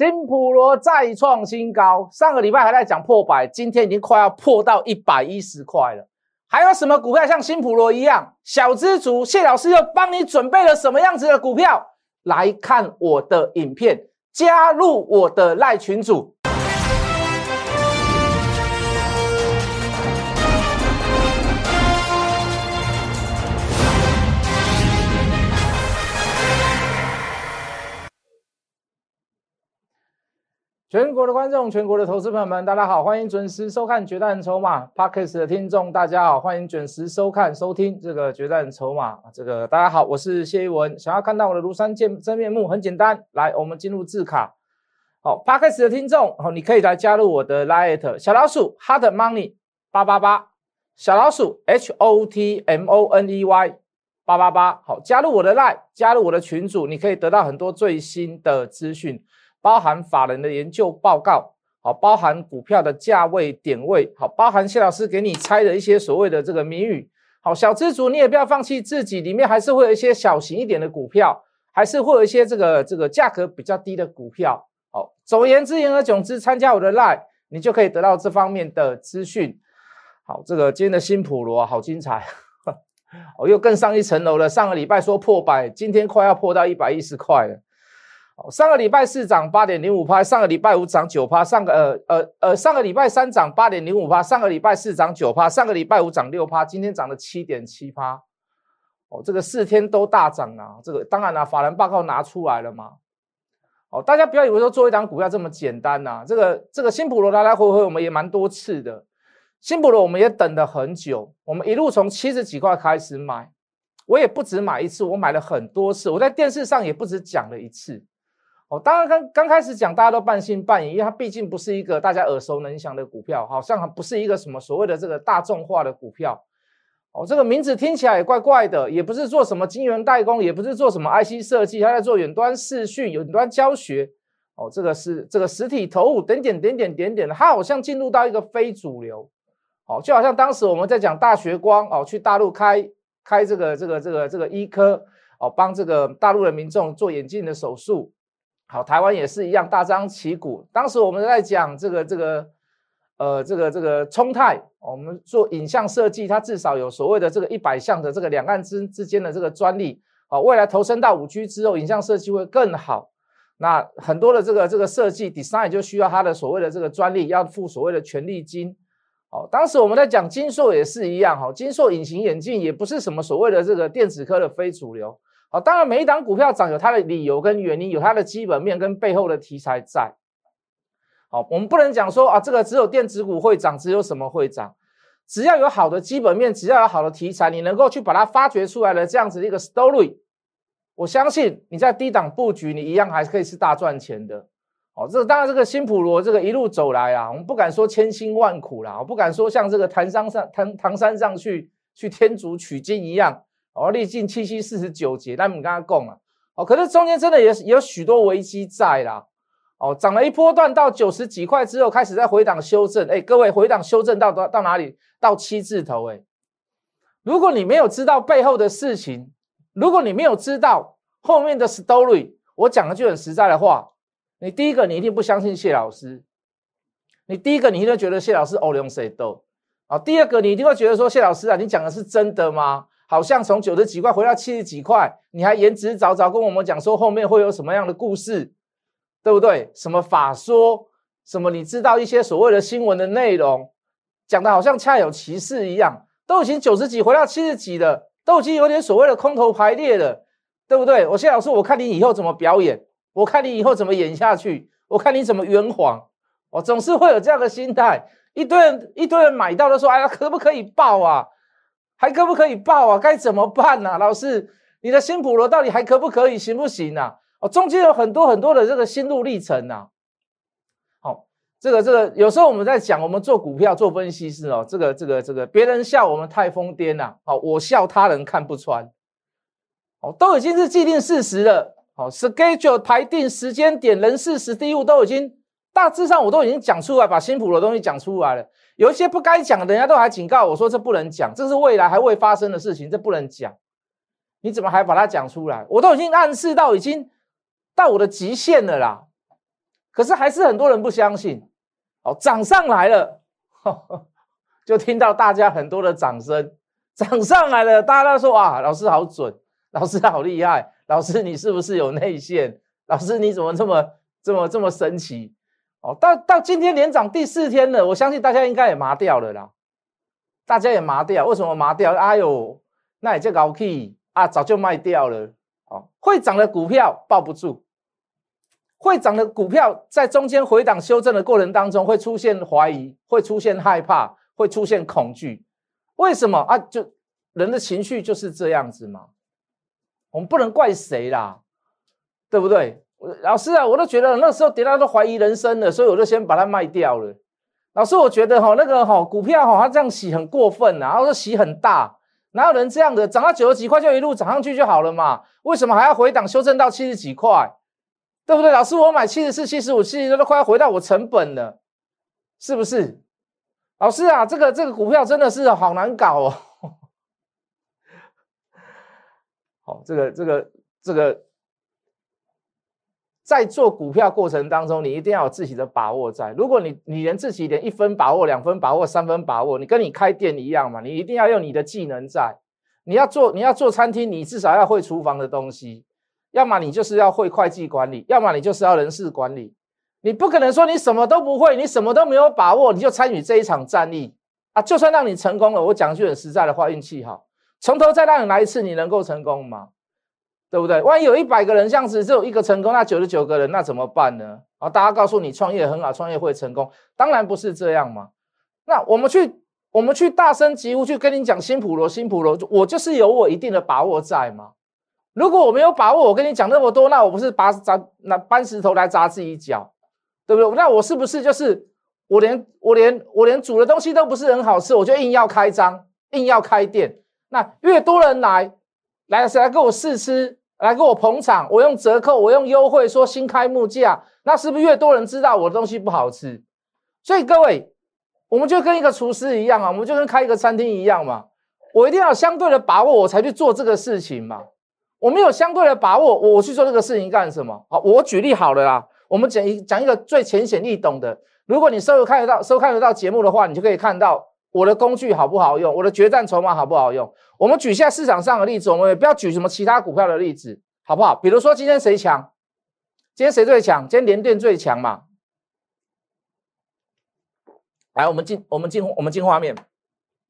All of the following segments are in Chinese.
新普罗再创新高，上个礼拜还在讲破百，今天已经快要破到一百一十块了。还有什么股票像新普罗一样小资族？谢老师又帮你准备了什么样子的股票？来看我的影片，加入我的赖群组。全国的观众，全国的投资朋友们，大家好，欢迎准时收看《决战筹码》Podcast 的听众，大家好，欢迎准时收看、收听这个《决战筹码》。这个大家好，我是谢一文。想要看到我的庐山见真面目，很简单，来，我们进入字卡。好，Podcast 的听众，好，你可以来加入我的 Lite 小老鼠 Hot Money 八八八，小老鼠 H O T M O N E Y 八八八。好，加入我的 Lite，加入我的群组，你可以得到很多最新的资讯。包含法人的研究报告，好，包含股票的价位点位，好，包含谢老师给你猜的一些所谓的这个谜语，好，小资族你也不要放弃自己，里面还是会有一些小型一点的股票，还是会有一些这个这个价格比较低的股票，好，总而言之言而总之，参加我的 live，你就可以得到这方面的资讯。好，这个今天的新普罗好精彩，哦，又更上一层楼了。上个礼拜说破百，今天快要破到一百一十块了。上个礼拜四涨八点零五趴，上个礼拜五涨九趴，上个呃呃呃上个礼拜三涨八点零五趴，上个礼拜四涨九趴，上个礼拜五涨六趴，今天涨了七点七趴。哦，这个四天都大涨啊！这个当然了，法人报告拿出来了嘛。哦，大家不要以为说做一档股票这么简单呐。这个这个新普罗来来回回我们也蛮多次的，新普罗我们也等了很久，我们一路从七十几块开始买，我也不止买一次，我买了很多次，我在电视上也不止讲了一次。哦，当然刚刚开始讲，大家都半信半疑，因为它毕竟不是一个大家耳熟能详的股票，好像不是一个什么所谓的这个大众化的股票。哦，这个名字听起来也怪怪的，也不是做什么晶圆代工，也不是做什么 IC 设计，它在做远端视讯、远端教学。哦，这个是这个实体投物，点点点点点点的，它好像进入到一个非主流。哦，就好像当时我们在讲大学光，哦，去大陆开开这个这个这个这个医科，哦，帮这个大陆的民众做眼镜的手术。好，台湾也是一样大张旗鼓。当时我们在讲这个这个，呃，这个这个冲泰，我们做影像设计，它至少有所谓的这个一百项的这个两岸之之间的这个专利。好，未来投身到五 G 之后，影像设计会更好。那很多的这个这个设计 design 就需要它的所谓的这个专利，要付所谓的权利金。好，当时我们在讲金硕也是一样，哈，金硕隐形眼镜也不是什么所谓的这个电子科的非主流。好，当然每一档股票涨有它的理由跟原因，有它的基本面跟背后的题材在。好，我们不能讲说啊，这个只有电子股会涨，只有什么会涨？只要有好的基本面，只要有好的题材，你能够去把它发掘出来的这样子的一个 story，我相信你在低档布局，你一样还是可以是大赚钱的。好，这当然这个新普罗这个一路走来啊，我们不敢说千辛万苦啦，我不敢说像这个唐山上唐唐山上去去天竺取经一样。哦，历尽七七四十九劫，那我们刚刚讲了，哦，可是中间真的也有许多危机在啦，哦，涨了一波段到九十几块之后，开始在回档修正，哎，各位回档修正到到到哪里？到七字头，哎，如果你没有知道背后的事情，如果你没有知道后面的 story，我讲的就很实在的话，你第一个你一定不相信谢老师，你第一个你一定觉得谢老师欧龙谁斗，啊，第二个你一定会觉得说谢老师啊，你讲的是真的吗？好像从九十几块回到七十几块，你还言之凿凿跟我们讲说后面会有什么样的故事，对不对？什么法说，什么你知道一些所谓的新闻的内容，讲的好像恰有其事一样，都已经九十几回到七十几了，都已经有点所谓的空头排列了，对不对？我谢老师，我看你以后怎么表演，我看你以后怎么演下去，我看你怎么圆谎，我总是会有这样的心态，一堆人一堆人买到都说，哎呀，可不可以报啊？还可不可以报啊？该怎么办呢？老师，你的新普罗到底还可不可以，行不行啊？哦，中间有很多很多的这个心路历程呐。好，这个这个有时候我们在讲，我们做股票做分析师哦，这个这个这个别人笑我们太疯癫了，好，我笑他人看不穿。哦，都已经是既定事实了。好，schedule 排定时间点、人事、时地物都已经大致上我都已经讲出来，把新普罗东西讲出来了。有一些不该讲，人家都还警告我说这不能讲，这是未来还未发生的事情，这不能讲。你怎么还把它讲出来？我都已经暗示到已经到我的极限了啦。可是还是很多人不相信。哦，涨上来了，就听到大家很多的掌声。涨上来了，大家都说哇，老师好准，老师好厉害，老师你是不是有内线？老师你怎么这么这么这么神奇？哦，到到今天连涨第四天了，我相信大家应该也麻掉了啦。大家也麻掉，为什么麻掉？哎呦，那也叫高 K 啊，早就卖掉了。哦，会涨的股票抱不住，会涨的股票在中间回档修正的过程当中会出现怀疑，会出现害怕，会出现恐惧。为什么啊？就人的情绪就是这样子嘛。我们不能怪谁啦，对不对？老师啊，我都觉得那时候跌到都怀疑人生了，所以我就先把它卖掉了。老师，我觉得哈那个哈股票哈它这样洗很过分啊，然后说洗很大，哪有人这样的？涨到九十几块就一路涨上去就好了嘛？为什么还要回档修正到七十几块？对不对？老师，我买七十四、七十五、七十六都快要回到我成本了，是不是？老师啊，这个这个股票真的是好难搞哦。好，这个这个这个。在做股票过程当中，你一定要有自己的把握在。如果你你连自己连一分把握、两分把握、三分把握，你跟你开店一样嘛，你一定要用你的技能在。你要做你要做餐厅，你至少要会厨房的东西，要么你就是要会会计管理，要么你就是要人事管理。你不可能说你什么都不会，你什么都没有把握，你就参与这一场战役啊！就算让你成功了，我讲句很实在的话，运气好，从头再让你来一次，你能够成功吗？对不对？万一有一百个人这样子，只有一个成功，那九十九个人那怎么办呢？啊，大家告诉你创业很好，创业会成功，当然不是这样嘛。那我们去，我们去大声疾呼去跟你讲新普罗，新普罗，我就是有我一定的把握在嘛。如果我没有把握，我跟你讲那么多，那我不是拔砸那搬石头来砸自己脚，对不对？那我是不是就是我连我连我连煮的东西都不是很好吃，我就硬要开张，硬要开店？那越多人来，来谁来跟我试吃？来给我捧场，我用折扣，我用优惠，说新开幕价，那是不是越多人知道我的东西不好吃？所以各位，我们就跟一个厨师一样啊，我们就跟开一个餐厅一样嘛，我一定要相对的把握，我才去做这个事情嘛。我没有相对的把握，我去做这个事情干什么？好，我举例好了啦，我们讲一讲一个最浅显易懂的，如果你收看得到收看得到节目的话，你就可以看到。我的工具好不好用？我的决战筹码好不好用？我们举一下市场上的例子，我们也不要举什么其他股票的例子，好不好？比如说今天谁强？今天谁最强？今天联电最强嘛？来，我们进，我们进，我们进画面。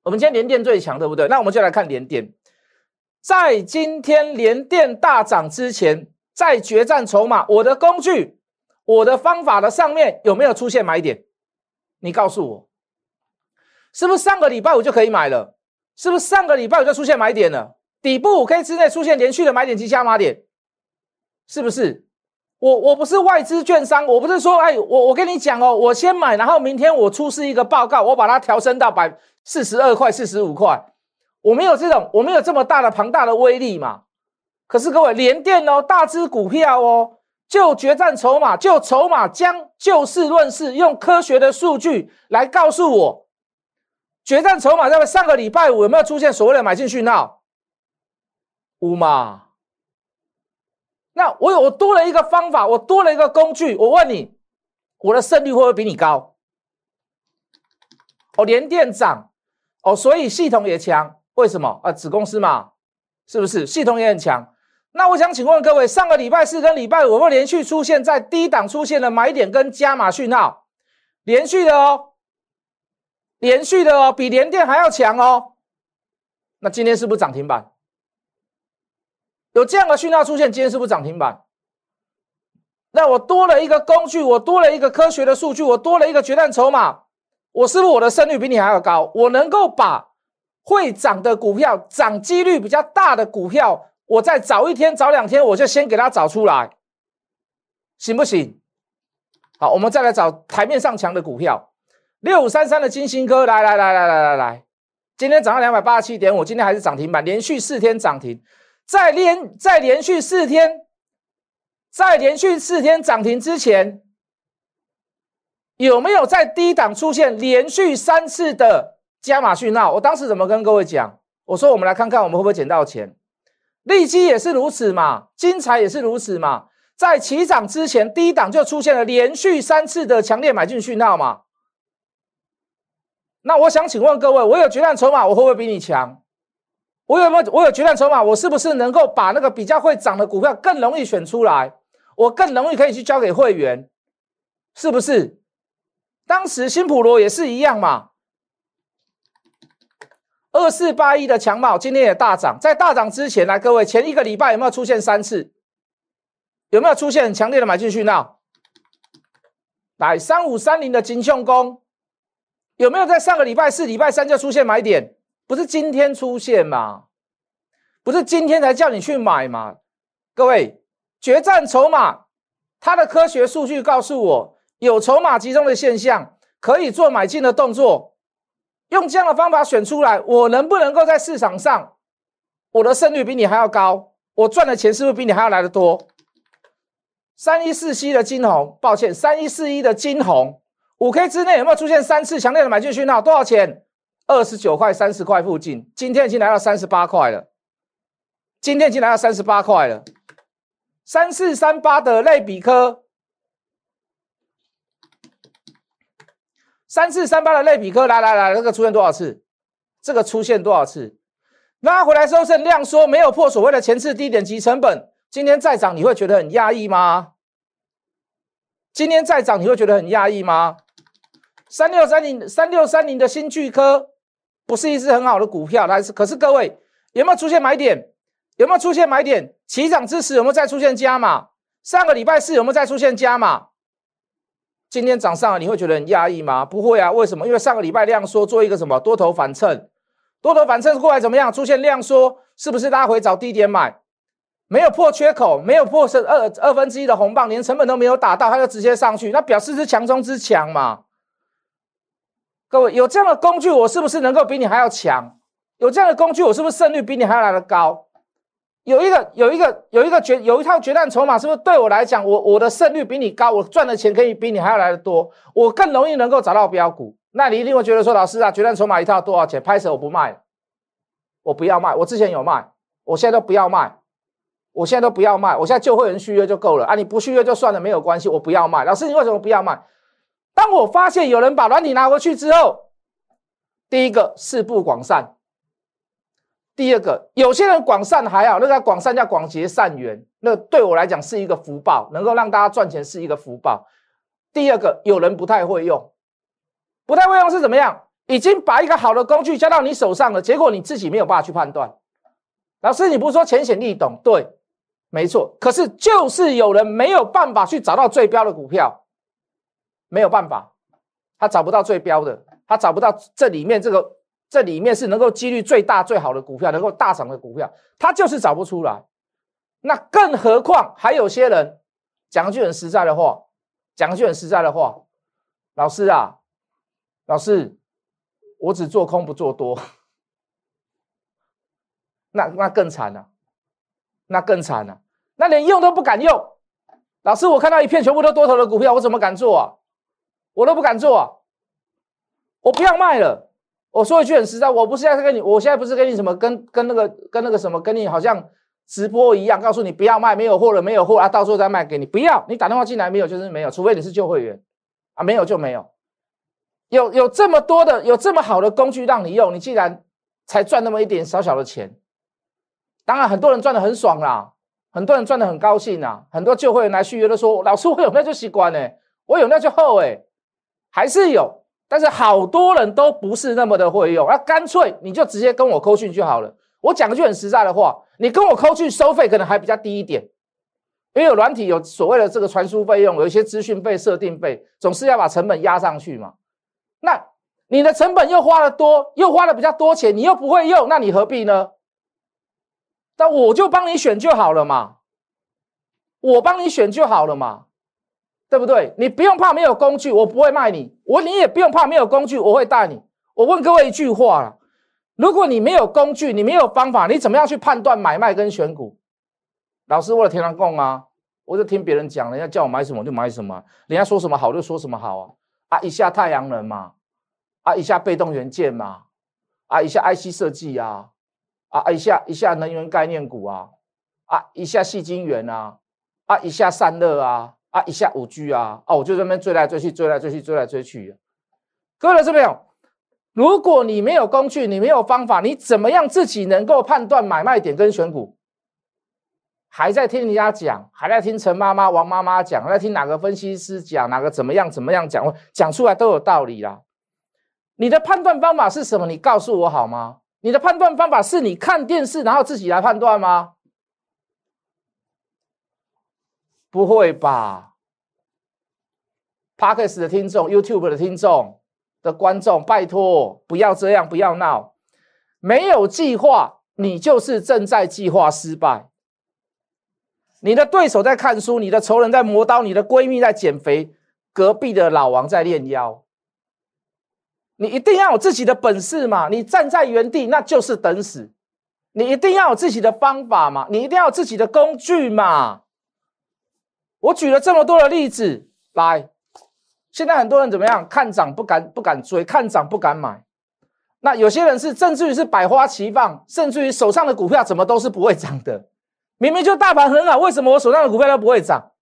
我们今天联电最强，对不对？那我们就来看联电。在今天联电大涨之前，在决战筹码，我的工具、我的方法的上面有没有出现买点？你告诉我。是不是上个礼拜五就可以买了？是不是上个礼拜五就出现买点了？底部五 K 之内出现连续的买点及加码点，是不是？我我不是外资券商，我不是说，哎，我我跟你讲哦，我先买，然后明天我出示一个报告，我把它调升到百四十二块、四十五块，我没有这种，我没有这么大的庞大的威力嘛。可是各位，连电哦，大只股票哦，就决战筹码，就筹码将就事论事，用科学的数据来告诉我。决战筹码在上个礼拜五有没有出现所谓的买进讯号？五嘛？那我有我多了一个方法，我多了一个工具。我问你，我的胜率会不会比你高？哦，连电涨哦，所以系统也强。为什么啊？子公司嘛，是不是？系统也很强。那我想请问各位，上个礼拜四跟礼拜五有没有连续出现在低档出现了买点跟加码讯号？连续的哦。连续的哦，比联电还要强哦。那今天是不是涨停板？有这样的讯号出现，今天是不是涨停板？那我多了一个工具，我多了一个科学的数据，我多了一个决战筹码，我是不是我的胜率比你还要高？我能够把会涨的股票、涨几率比较大的股票，我再早一天、早两天，我就先给它找出来，行不行？好，我们再来找台面上强的股票。六五三三的金星科，来来来来来来来，今天涨到两百八十七点五，今天还是涨停板，连续四天涨停，在连在连续四天，在连续四天涨停之前，有没有在低档出现连续三次的加码讯号？我当时怎么跟各位讲？我说我们来看看我们会不会捡到钱，利基也是如此嘛，金财也是如此嘛。在起涨之前，低档就出现了连续三次的强烈买进讯号嘛？那我想请问各位，我有决战筹码，我会不会比你强？我有没有？我有决战筹码，我是不是能够把那个比较会涨的股票更容易选出来？我更容易可以去交给会员，是不是？当时新普罗也是一样嘛？二四八一的强茂今天也大涨，在大涨之前，来各位前一个礼拜有没有出现三次？有没有出现很强烈的买进讯号？来三五三零的金雄工有没有在上个礼拜四、礼拜三就出现买点？不是今天出现吗？不是今天才叫你去买吗？各位，决战筹码，它的科学数据告诉我，有筹码集中的现象，可以做买进的动作。用这样的方法选出来，我能不能够在市场上，我的胜率比你还要高？我赚的钱是不是比你还要来的多？三一四七的金红，抱歉，三一四一的金红，五 K 之内有没有出现三次强烈的买进讯号？多少钱？二十九块、三十块附近。今天已经来到三十八块了。今天已经来到三十八块了。三四三八的类比科，三四三八的类比科，来来来，这个出现多少次？这个出现多少次？拉回来收剩量缩，没有破所谓的前次低点及成本。今天再涨，你会觉得很压抑吗？今天再涨，你会觉得很压抑吗？三六三零三六三零的新巨科不是一只很好的股票，但是可是各位有没有出现买点？有没有出现买点？起涨之时有没有再出现加码？上个礼拜四有没有再出现加码？今天涨上了，你会觉得很压抑吗？不会啊，为什么？因为上个礼拜量缩，做一个什么多头反衬，多头反衬过来怎么样？出现量缩，是不是拉回找低点买？没有破缺口，没有破是二二分之一的红棒，连成本都没有打到，它就直接上去，那表示是强中之强嘛？各位有这样的工具，我是不是能够比你还要强？有这样的工具，我是不是胜率比你还要来的高？有一个有一个有一个决有一套决战筹码，是不是对我来讲，我我的胜率比你高，我赚的钱可以比你还要来的多，我更容易能够找到标股？那你一定会觉得说，老师啊，决战筹码一套多少钱？拍手我不卖，我不要卖，我之前有卖，我现在都不要卖。我现在都不要卖，我现在旧会员续约就够了啊！你不续约就算了，没有关系，我不要卖。老师，你为什么不要卖？当我发现有人把软体拿回去之后，第一个是不广善，第二个有些人广善还好，那个广善叫广结善缘，那对我来讲是一个福报，能够让大家赚钱是一个福报。第二个有人不太会用，不太会用是怎么样？已经把一个好的工具交到你手上了，结果你自己没有办法去判断。老师，你不是说浅显易懂？对。没错，可是就是有人没有办法去找到最标的股票，没有办法，他找不到最标的，他找不到这里面这个这里面是能够几率最大最好的股票，能够大涨的股票，他就是找不出来。那更何况还有些人讲句很实在的话，讲句很实在的话，老师啊，老师，我只做空不做多，那那更惨了。那更惨了，那连用都不敢用。老师，我看到一片全部都多头的股票，我怎么敢做啊？我都不敢做啊！我不要卖了。我说一句很实在，我不是在跟你，我现在不是跟你什么，跟跟那个跟那个什么，跟你好像直播一样，告诉你不要卖，没有货了，没有货啊，到时候再卖给你。不要，你打电话进来没有就是没有，除非你是旧会员啊，没有就没有。有有这么多的，有这么好的工具让你用，你既然才赚那么一点小小的钱。当然，很多人赚的很爽啦，很多人赚的很高兴啦。很多旧会员来续约都说：“老师，我有那就习惯呢，我有那就厚哎，还是有。”但是好多人都不是那么的会用，那干脆你就直接跟我扣讯就好了。我讲句很实在的话，你跟我扣去收费可能还比较低一点，因为有软体有所谓的这个传输费用，有一些资讯费、设定费，总是要把成本压上去嘛。那你的成本又花的多，又花的比较多钱，你又不会用，那你何必呢？那我就帮你选就好了嘛，我帮你选就好了嘛，对不对？你不用怕没有工具，我不会卖你。我你也不用怕没有工具，我会带你。我问各位一句话了：如果你没有工具，你没有方法，你怎么样去判断买卖跟选股？老师，我的天狼共啊，我就听别人讲，人家叫我买什么就买什么，人家说什么好就说什么好啊啊！一下太阳能嘛，啊一下被动元件嘛，啊一下 IC 设计啊。啊！一下一下能源概念股啊，啊！一下细晶圆啊，啊，一下散热啊，啊，一下五 G 啊，哦，我就这边追来追去，追来追去，追来追去。各位这边有，如果你没有工具，你没有方法，你怎么样自己能够判断买卖点跟选股？还在听人家讲，还在听陈妈妈、王妈妈讲，还在听哪个分析师讲，哪个怎么样怎么样讲，讲出来都有道理啦。你的判断方法是什么？你告诉我好吗？你的判断方法是你看电视然后自己来判断吗？不会吧？Parkes 的听众、YouTube 的听众的观众，拜托不要这样，不要闹。没有计划，你就是正在计划失败。你的对手在看书，你的仇人在磨刀，你的闺蜜在减肥，隔壁的老王在练腰。你一定要有自己的本事嘛？你站在原地那就是等死。你一定要有自己的方法嘛？你一定要有自己的工具嘛？我举了这么多的例子来，现在很多人怎么样？看涨不敢不敢追，看涨不敢买。那有些人是甚至于是百花齐放，甚至于手上的股票怎么都是不会涨的。明明就大盘很好，为什么我手上的股票都不会涨？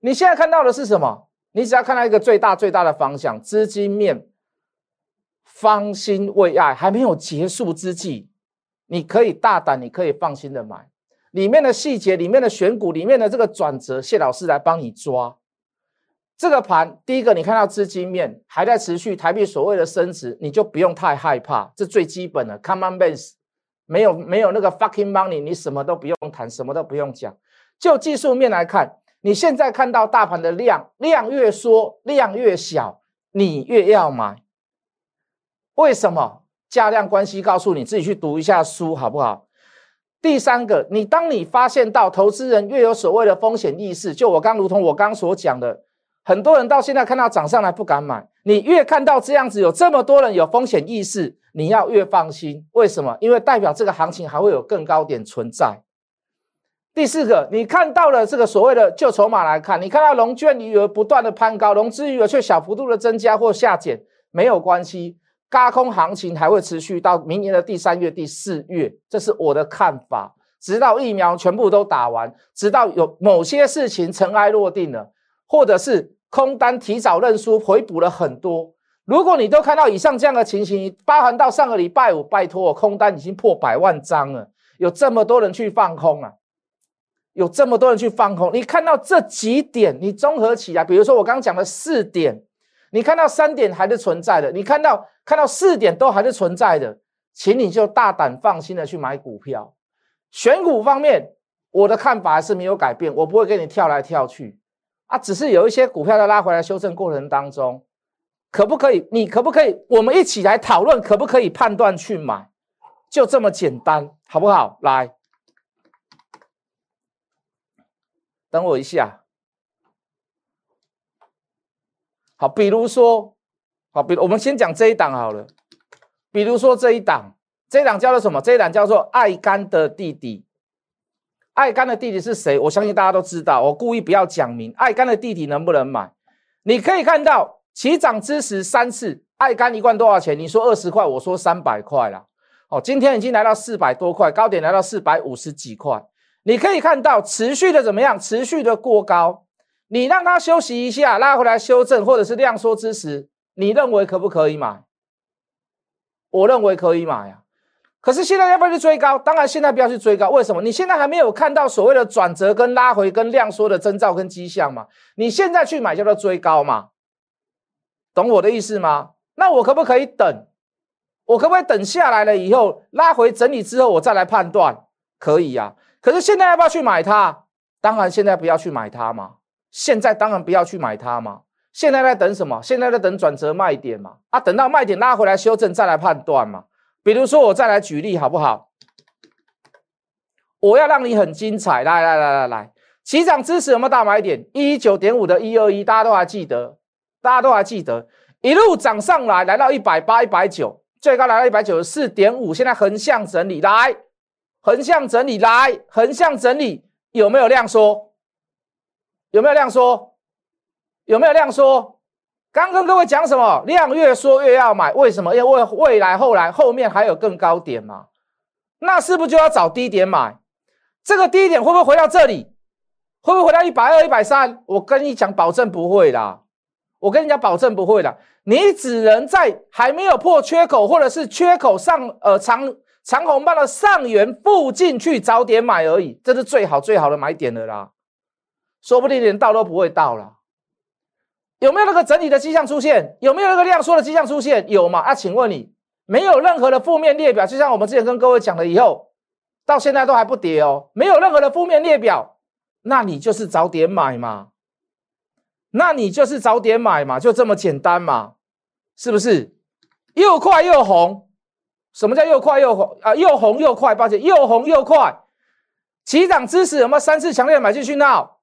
你现在看到的是什么？你只要看到一个最大最大的方向，资金面方兴未艾，还没有结束之际，你可以大胆，你可以放心的买。里面的细节，里面的选股，里面的这个转折，谢老师来帮你抓。这个盘，第一个你看到资金面还在持续，台币所谓的升值，你就不用太害怕，这最基本的 common base。没有没有那个 fucking money，你什么都不用谈，什么都不用讲。就技术面来看，你现在看到大盘的量量越缩，量越小，你越要买。为什么？价量关系告诉你自己去读一下书好不好？第三个，你当你发现到投资人越有所谓的风险意识，就我刚如同我刚所讲的，很多人到现在看到涨上来不敢买，你越看到这样子有这么多人有风险意识。你要越放心，为什么？因为代表这个行情还会有更高点存在。第四个，你看到了这个所谓的旧筹码来看，你看到龙券余额不断的攀高，融资余额却小幅度的增加或下减，没有关系，高空行情还会持续到明年的第三月、第四月，这是我的看法。直到疫苗全部都打完，直到有某些事情尘埃落定了，或者是空单提早认输，回补了很多。如果你都看到以上这样的情形，包含到上个礼拜五，拜托，空单已经破百万张了，有这么多人去放空啊，有这么多人去放空。你看到这几点，你综合起来，比如说我刚刚讲的四点，你看到三点还是存在的，你看到看到四点都还是存在的，请你就大胆放心的去买股票。选股方面，我的看法还是没有改变，我不会给你跳来跳去啊，只是有一些股票在拉回来修正过程当中。可不可以？你可不可以？我们一起来讨论，可不可以判断去买？就这么简单，好不好？来，等我一下。好，比如说，好，比如我们先讲这一档好了。比如说这一档，这一档叫做什么？这一档叫做爱甘的弟弟。爱甘的弟弟是谁？我相信大家都知道。我故意不要讲明。爱甘的弟弟能不能买？你可以看到。起涨之时三次，爱肝一罐多少钱？你说二十块，我说三百块啦。哦，今天已经来到四百多块，高点来到四百五十几块。你可以看到持续的怎么样？持续的过高。你让它休息一下，拉回来修正，或者是量缩之时，你认为可不可以买？我认为可以买呀。可是现在要不要去追高？当然现在不要去追高。为什么？你现在还没有看到所谓的转折跟拉回跟量缩的征兆跟迹象嘛？你现在去买叫做追高嘛？懂我的意思吗？那我可不可以等？我可不可以等下来了以后拉回整理之后，我再来判断？可以呀。可是现在要不要去买它？当然现在不要去买它嘛。现在当然不要去买它嘛。现在在等什么？现在在等转折卖点嘛。啊，等到卖点拉回来修正再来判断嘛。比如说我再来举例好不好？我要让你很精彩，来来来来来，起涨支持有没有大买点？一九点五的一二一，大家都还记得。大家都还记得，一路涨上来，来到一百八、一百九，最高来到一百九十四点五，现在横向整理，来，横向整理，来，横向整理，有没有量缩？有没有量缩？有没有量缩？刚跟各位讲什么？量越缩越要买，为什么？因为未来、后来、后面还有更高点嘛？那是不是就要找低点买？这个低点会不会回到这里？会不会回到一百二、一百三？我跟你讲，保证不会啦。我跟你讲，保证不会啦。你只能在还没有破缺口，或者是缺口上呃长长红棒的上缘附近去早点买而已，这是最好最好的买点了啦。说不定连到都不会到了。有没有那个整理的迹象出现？有没有那个量缩的迹象出现？有吗？啊，请问你没有任何的负面列表，就像我们之前跟各位讲的，以后到现在都还不跌哦，没有任何的负面列表，那你就是早点买嘛，那你就是早点买嘛，就这么简单嘛，是不是？又快又红，什么叫又快又红啊？又红又快，抱歉，又红又快，起涨之时有没有三次强烈买进讯号？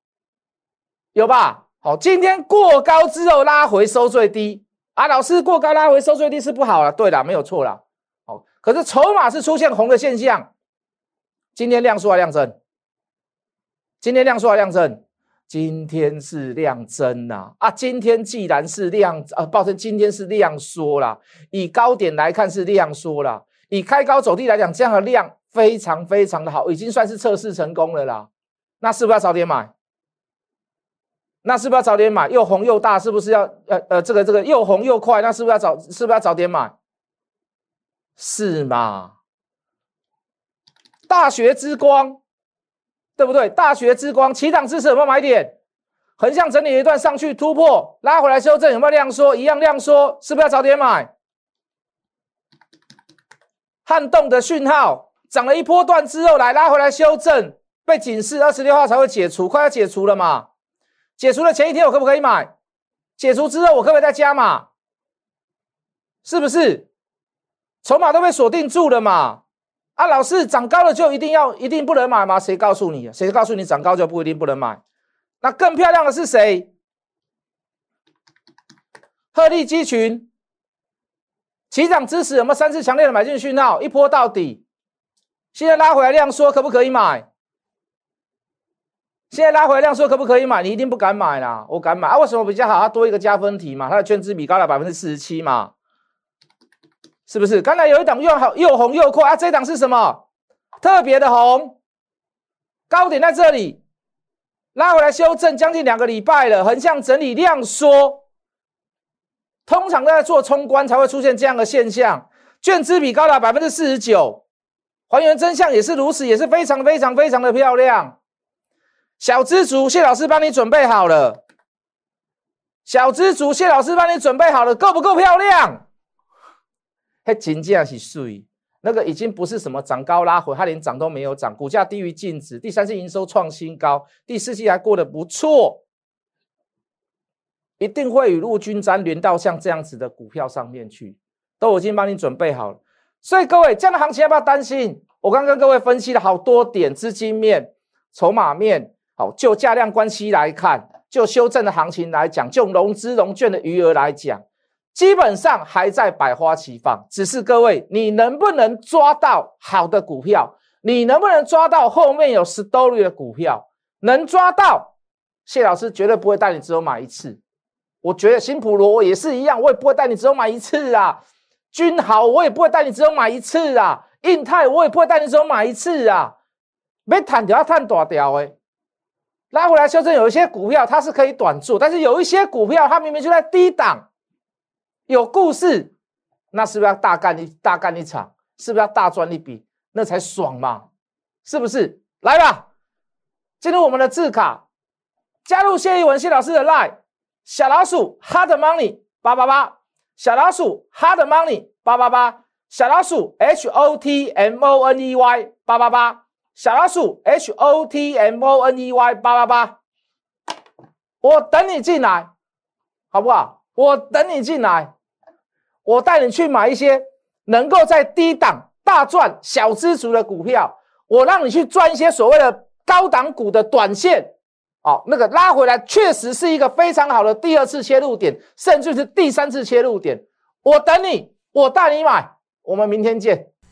有吧？好，今天过高之后拉回收最低啊，老师过高拉回收最低是不好了。对了，没有错了。好，可是筹码是出现红的现象，今天量缩还量增？今天量缩还量增？今天是量增呐！啊，今天既然是量啊，抱歉，今天是量缩啦。以高点来看是量缩啦，以开高走低来讲，这样的量非常非常的好，已经算是测试成功了啦。那是不是要早点买？那是不是要早点买？又红又大，是不是要呃呃这个这个又红又快？那是不是要早是不是要早点买？是吗？大学之光，对不对？大学之光，起涨支持有没有买点？横向整理一段上去突破，拉回来修正有没有量缩？一样量缩，是不是要早点买？撼动的讯号，涨了一波段之后来拉回来修正，被警示二十六号才会解除，快要解除了嘛？解除的前一天我可不可以买？解除之后我可不可以再加码？是不是？筹码都被锁定住了嘛？啊，老师涨高了就一定要一定不能买吗？谁告诉你？谁告诉你涨高就不一定不能买？那更漂亮的是谁？鹤立鸡群，起涨之时有没有三次强烈的买进讯号？一波到底，现在拉回来量缩，可不可以买？现在拉回量说可不可以买？你一定不敢买啦，我敢买啊！为什么比较好？它多一个加分题嘛，它的券资比高了百分之四十七嘛，是不是？刚才有一档又好又红又快啊，这档是什么？特别的红，高点在这里，拉回来修正将近两个礼拜了，横向整理量缩，通常都在做冲关才会出现这样的现象，券资比高了百分之四十九，还原真相也是如此，也是非常非常非常的漂亮。小知足，谢老师帮你准备好了。小知足，谢老师帮你准备好了，够不够漂亮？嘿，金价是水，那个已经不是什么涨高拉回，它连涨都没有涨，股价低于净值，第三季营收创新高，第四季还过得不错，一定会雨露均沾，连到像这样子的股票上面去，都已经帮你准备好了。所以各位，这样的行情要不要担心？我刚跟各位分析了好多点，资金面、筹码面。好，就价量关系来看，就修正的行情来讲，就融资融券的余额来讲，基本上还在百花齐放。只是各位，你能不能抓到好的股票？你能不能抓到后面有 story 的股票？能抓到，谢老师绝对不会带你只有买一次。我觉得新普罗也是一样，我也不会带你只有买一次啊。君豪我也不会带你只有买一次啊。印泰我也不会带你只有买一次啊。没谈就要探大条诶。拉回来修正，有一些股票它是可以短做，但是有一些股票它明明就在低档，有故事，那是不是要大干一大干一场？是不是要大赚一笔？那才爽嘛？是不是？来吧，进入我们的字卡，加入谢一文谢老师的 line，小老鼠 hard money 八八八，小老鼠 hard money 八八八，小老鼠 h o t m o n e y 八八八。小老鼠 H O T M O N E Y 八八八，我等你进来，好不好？我等你进来，我带你去买一些能够在低档大赚小资足的股票，我让你去赚一些所谓的高档股的短线，哦，那个拉回来确实是一个非常好的第二次切入点，甚至是第三次切入点。我等你，我带你买，我们明天见。